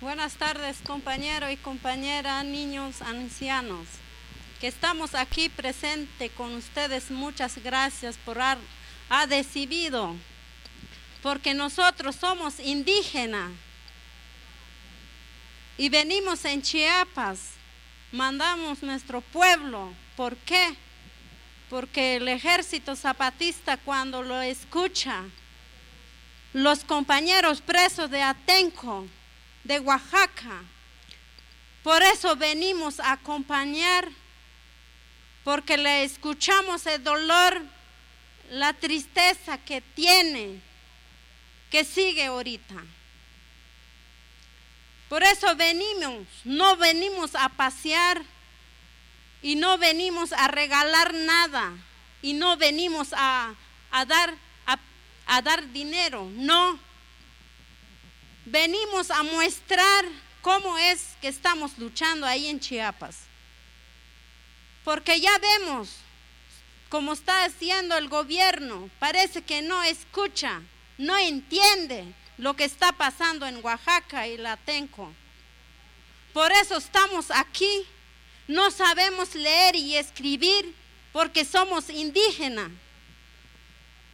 Buenas tardes, compañero y compañera, niños, ancianos, que estamos aquí presente con ustedes. Muchas gracias por haber ha decidido, porque nosotros somos indígenas y venimos en Chiapas, mandamos nuestro pueblo. ¿Por qué? Porque el ejército zapatista cuando lo escucha, los compañeros presos de Atenco, de Oaxaca, por eso venimos a acompañar, porque le escuchamos el dolor, la tristeza que tiene, que sigue ahorita. Por eso venimos, no venimos a pasear y no venimos a regalar nada y no venimos a, dar, a dar dinero, no. Venimos a mostrar cómo es que estamos luchando ahí en Chiapas. Porque ya vemos cómo está haciendo el gobierno, parece que no escucha, no entiende lo que está pasando en Oaxaca y Latenco. Por eso estamos aquí. No sabemos leer y escribir porque somos indígenas.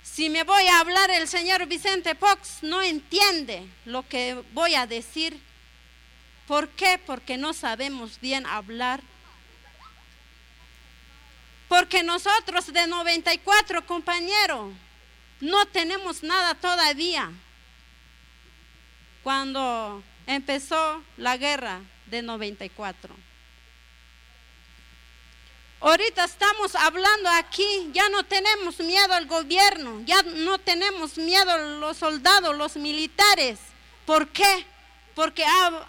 Si me voy a hablar el señor Vicente Fox, no entiende lo que voy a decir. ¿Por qué? Porque no sabemos bien hablar. Porque nosotros de 94 compañeros no tenemos nada todavía cuando empezó la guerra de 94. Ahorita estamos hablando aquí, ya no tenemos miedo al gobierno, ya no tenemos miedo a los soldados, los militares. ¿Por qué? Porque ha,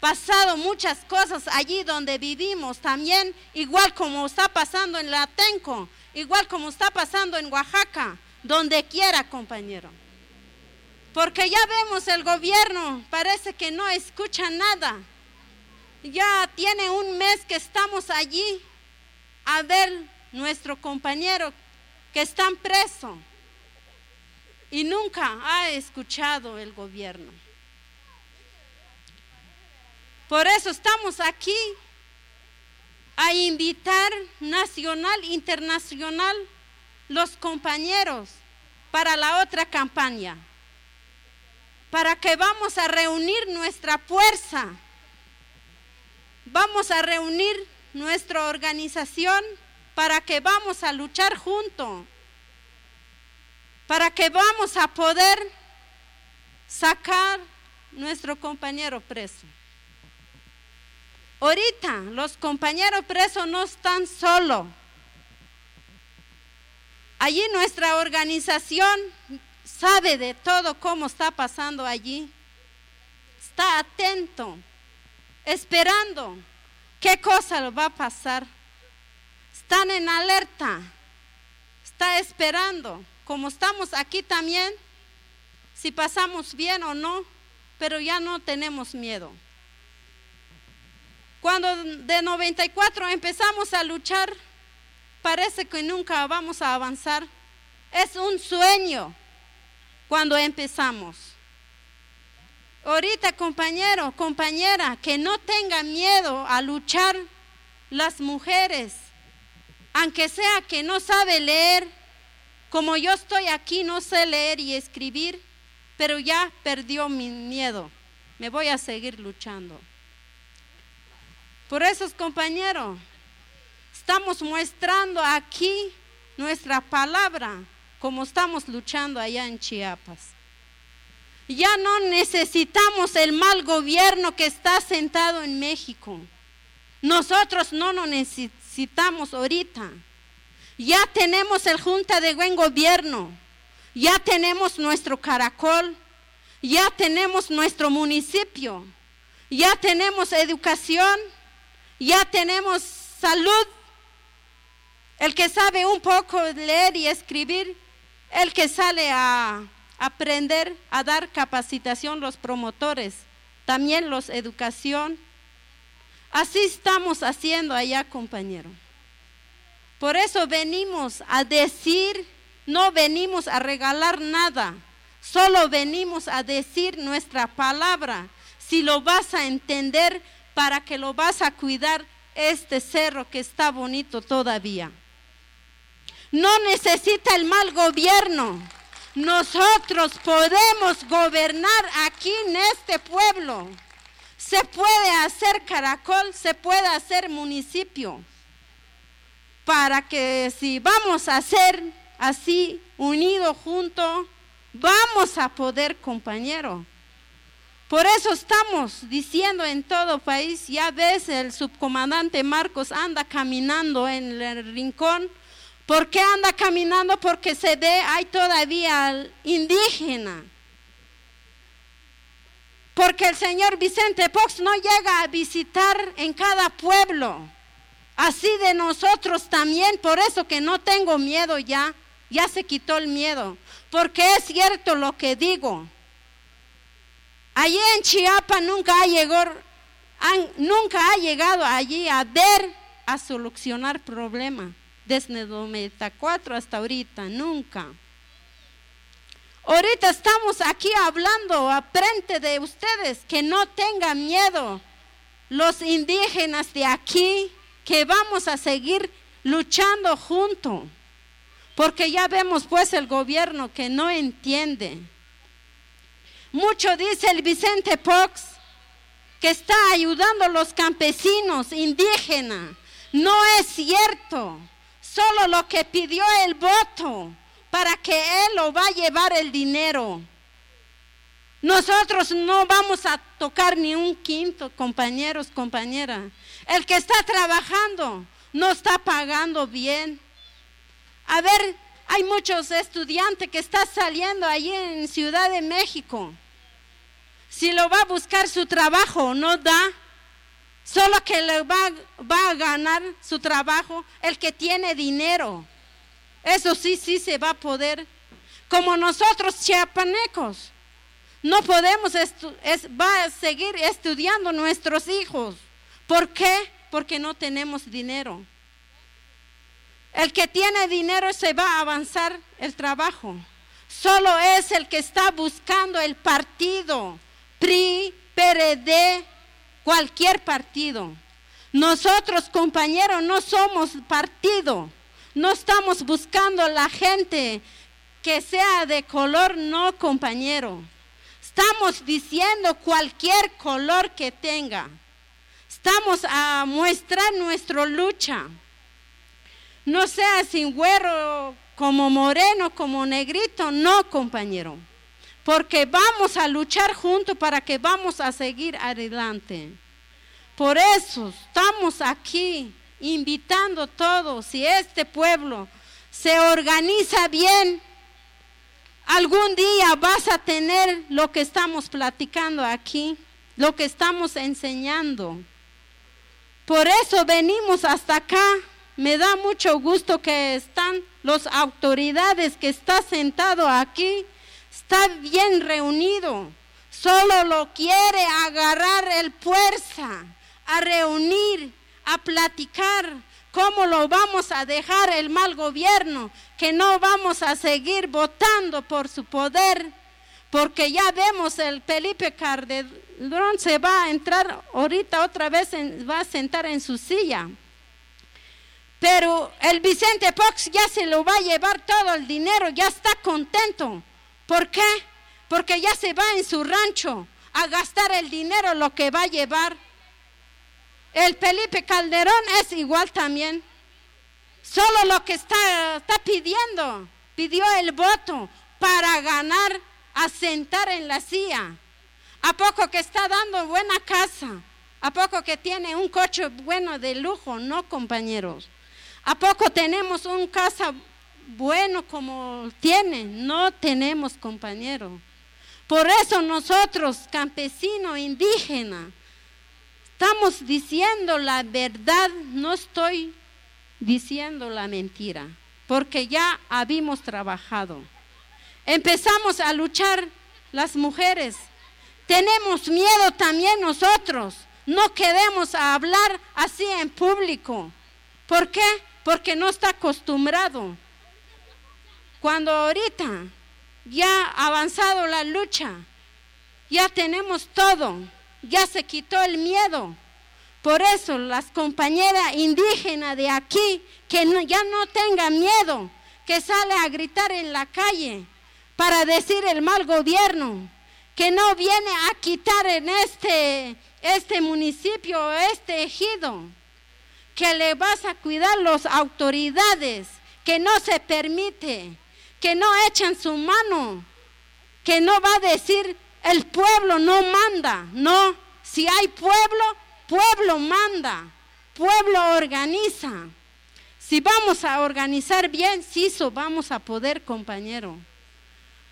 pasado muchas cosas allí donde vivimos también, igual como está pasando en Latenco, igual como está pasando en Oaxaca, donde quiera, compañero. Porque ya vemos el gobierno, parece que no escucha nada. Ya tiene un mes que estamos allí a ver nuestro compañero que están preso y nunca ha escuchado el gobierno. Por eso estamos aquí a invitar nacional, internacional, los compañeros para la otra campaña para que vamos a reunir nuestra fuerza, vamos a reunir nuestra organización para que vamos a luchar juntos, para que vamos a poder sacar nuestro compañero preso. Ahorita los compañeros presos no están solos. Allí nuestra organización sabe de todo cómo está pasando allí. Está atento, esperando qué cosa va a pasar. Están en alerta, está esperando, como estamos aquí también, si pasamos bien o no, pero ya no tenemos miedo. Cuando de 94 empezamos a luchar, parece que nunca vamos a avanzar. Es un sueño cuando empezamos. Ahorita, compañero, compañera, que no tenga miedo a luchar las mujeres, aunque sea que no sabe leer, como yo estoy aquí, no sé leer y escribir, pero ya perdió mi miedo. Me voy a seguir luchando. Por eso, compañero, estamos mostrando aquí nuestra palabra como estamos luchando allá en Chiapas. Ya no necesitamos el mal gobierno que está sentado en México. Nosotros no lo necesitamos ahorita. Ya tenemos el Junta de Buen Gobierno. Ya tenemos nuestro caracol. Ya tenemos nuestro municipio. Ya tenemos educación. Ya tenemos salud. El que sabe un poco leer y escribir el que sale a aprender, a dar capacitación, los promotores, también los educación. Así estamos haciendo allá, compañero. Por eso venimos a decir, no venimos a regalar nada, solo venimos a decir nuestra palabra. si lo vas a entender para que lo vas a cuidar este cerro que está bonito todavía. No necesita el mal gobierno. Nosotros podemos gobernar aquí en este pueblo. Se puede hacer caracol, se puede hacer municipio. Para que si vamos a ser así, unidos juntos, vamos a poder, compañero. Por eso estamos diciendo en todo país, ya ves, el subcomandante Marcos anda caminando en el rincón. ¿Por qué anda caminando? Porque se ve, hay todavía indígena. Porque el señor Vicente Fox no llega a visitar en cada pueblo. Así de nosotros también, por eso que no tengo miedo ya, ya se quitó el miedo. Porque es cierto lo que digo. Allí en Chiapas nunca ha llegado, nunca ha llegado allí a ver, a solucionar problemas. Desde 94 hasta ahorita, nunca. Ahorita estamos aquí hablando a frente de ustedes que no tengan miedo. Los indígenas de aquí, que vamos a seguir luchando juntos. Porque ya vemos pues el gobierno que no entiende. Mucho dice el Vicente Fox que está ayudando a los campesinos indígenas. No es cierto. Solo lo que pidió el voto para que él lo va a llevar el dinero. Nosotros no vamos a tocar ni un quinto, compañeros, compañeras. El que está trabajando no está pagando bien. A ver, hay muchos estudiantes que están saliendo allí en Ciudad de México si lo va a buscar su trabajo, no da. Solo que le va, a ganar su trabajo el que tiene dinero. Eso sí, sí se va a poder. Como nosotros chiapanecos, no podemos, va a seguir estudiando nuestros hijos. ¿Por qué? Porque no tenemos dinero. El que tiene dinero se va a avanzar el trabajo. Solo es el que está buscando el partido PRI, PRD, cualquier partido. Nosotros, compañeros, no somos partido. No estamos buscando la gente que sea de color no compañero. Estamos diciendo cualquier color que tenga. Estamos a mostrar nuestra lucha. No sea sin güero, como moreno, como negrito, no compañero porque vamos a luchar juntos para que vamos a seguir adelante. Por eso estamos aquí invitando a todos, si este pueblo se organiza bien, algún día vas a tener lo que estamos platicando aquí, lo que estamos enseñando. Por eso venimos hasta acá. Me da mucho gusto que están las autoridades que están sentados aquí está bien reunido. Solo lo quiere agarrar el fuerza, a reunir, a platicar cómo lo vamos a dejar el mal gobierno, que no vamos a seguir votando por su poder, porque ya vemos el Felipe Calderón se va a entrar ahorita otra vez, va a sentar en su silla. Pero el Vicente Fox ya se lo va a llevar todo el dinero, ya está contento ¿Por qué? Porque ya se va en su rancho a gastar el dinero lo que va a llevar. El Felipe Calderón es igual también. Solo lo que está, pidiendo, pidió el voto para ganar, a sentar en la silla. ¿A poco que está dando buena casa? ¿A poco que tiene un coche bueno de lujo? No, compañeros. ¿A poco tenemos un casa bueno como tiene, no tenemos compañero. Por eso nosotros, campesinos, indígenas, estamos diciendo la verdad, no estoy diciendo la mentira, porque ya habíamos trabajado. Empezamos a luchar las mujeres. Tenemos miedo también nosotros. No queremos hablar así en público. ¿Por qué? Porque no está acostumbrado. Cuando ahorita ya ha avanzado la lucha, ya tenemos todo, ya se quitó el miedo. Por eso las compañeras indígenas de aquí, que ya no tengan miedo, que sale a gritar en la calle para decir el mal gobierno, que no viene a quitar en este, este municipio, este ejido, que le vas a cuidar las autoridades, que no se permite, que no echan su mano, que no va a decir el pueblo no manda, no, si hay pueblo, pueblo manda, pueblo organiza. Si vamos a organizar bien, sí, eso vamos a poder, compañero.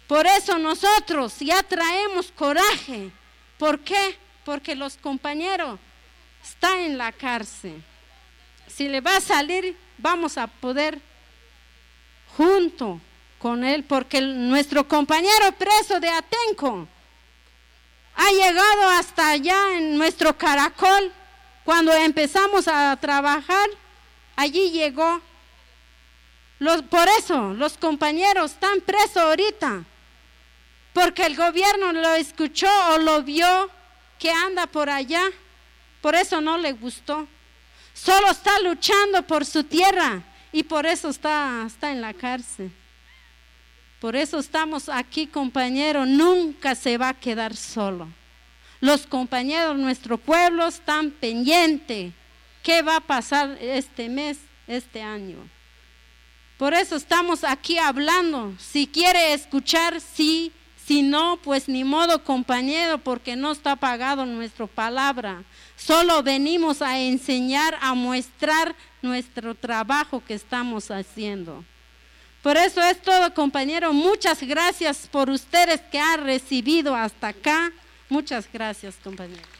Por eso nosotros ya traemos coraje. ¿Por qué? Porque los compañeros están en la cárcel. Si le va a salir, vamos a poder junto con él, porque nuestro compañero preso de Atenco ha llegado hasta allá en nuestro caracol. Cuando empezamos a trabajar, allí llegó. por eso los compañeros están presos ahorita, porque el gobierno lo escuchó o lo vio que anda por allá. Por eso no le gustó. Solo está luchando por su tierra y por eso está, está en la cárcel. Por eso estamos aquí, compañeros, nunca se va a quedar solo. Los compañeros de nuestro pueblo están pendientes. ¿Qué va a pasar este mes, este año? Por eso estamos aquí hablando. Si quiere escuchar, sí. Si no, pues ni modo, compañero, porque no está pagado nuestra palabra. Solo venimos a enseñar, a mostrar nuestro trabajo que estamos haciendo. Por eso es todo, compañero. Muchas gracias por ustedes que han recibido hasta acá. Muchas gracias, compañero.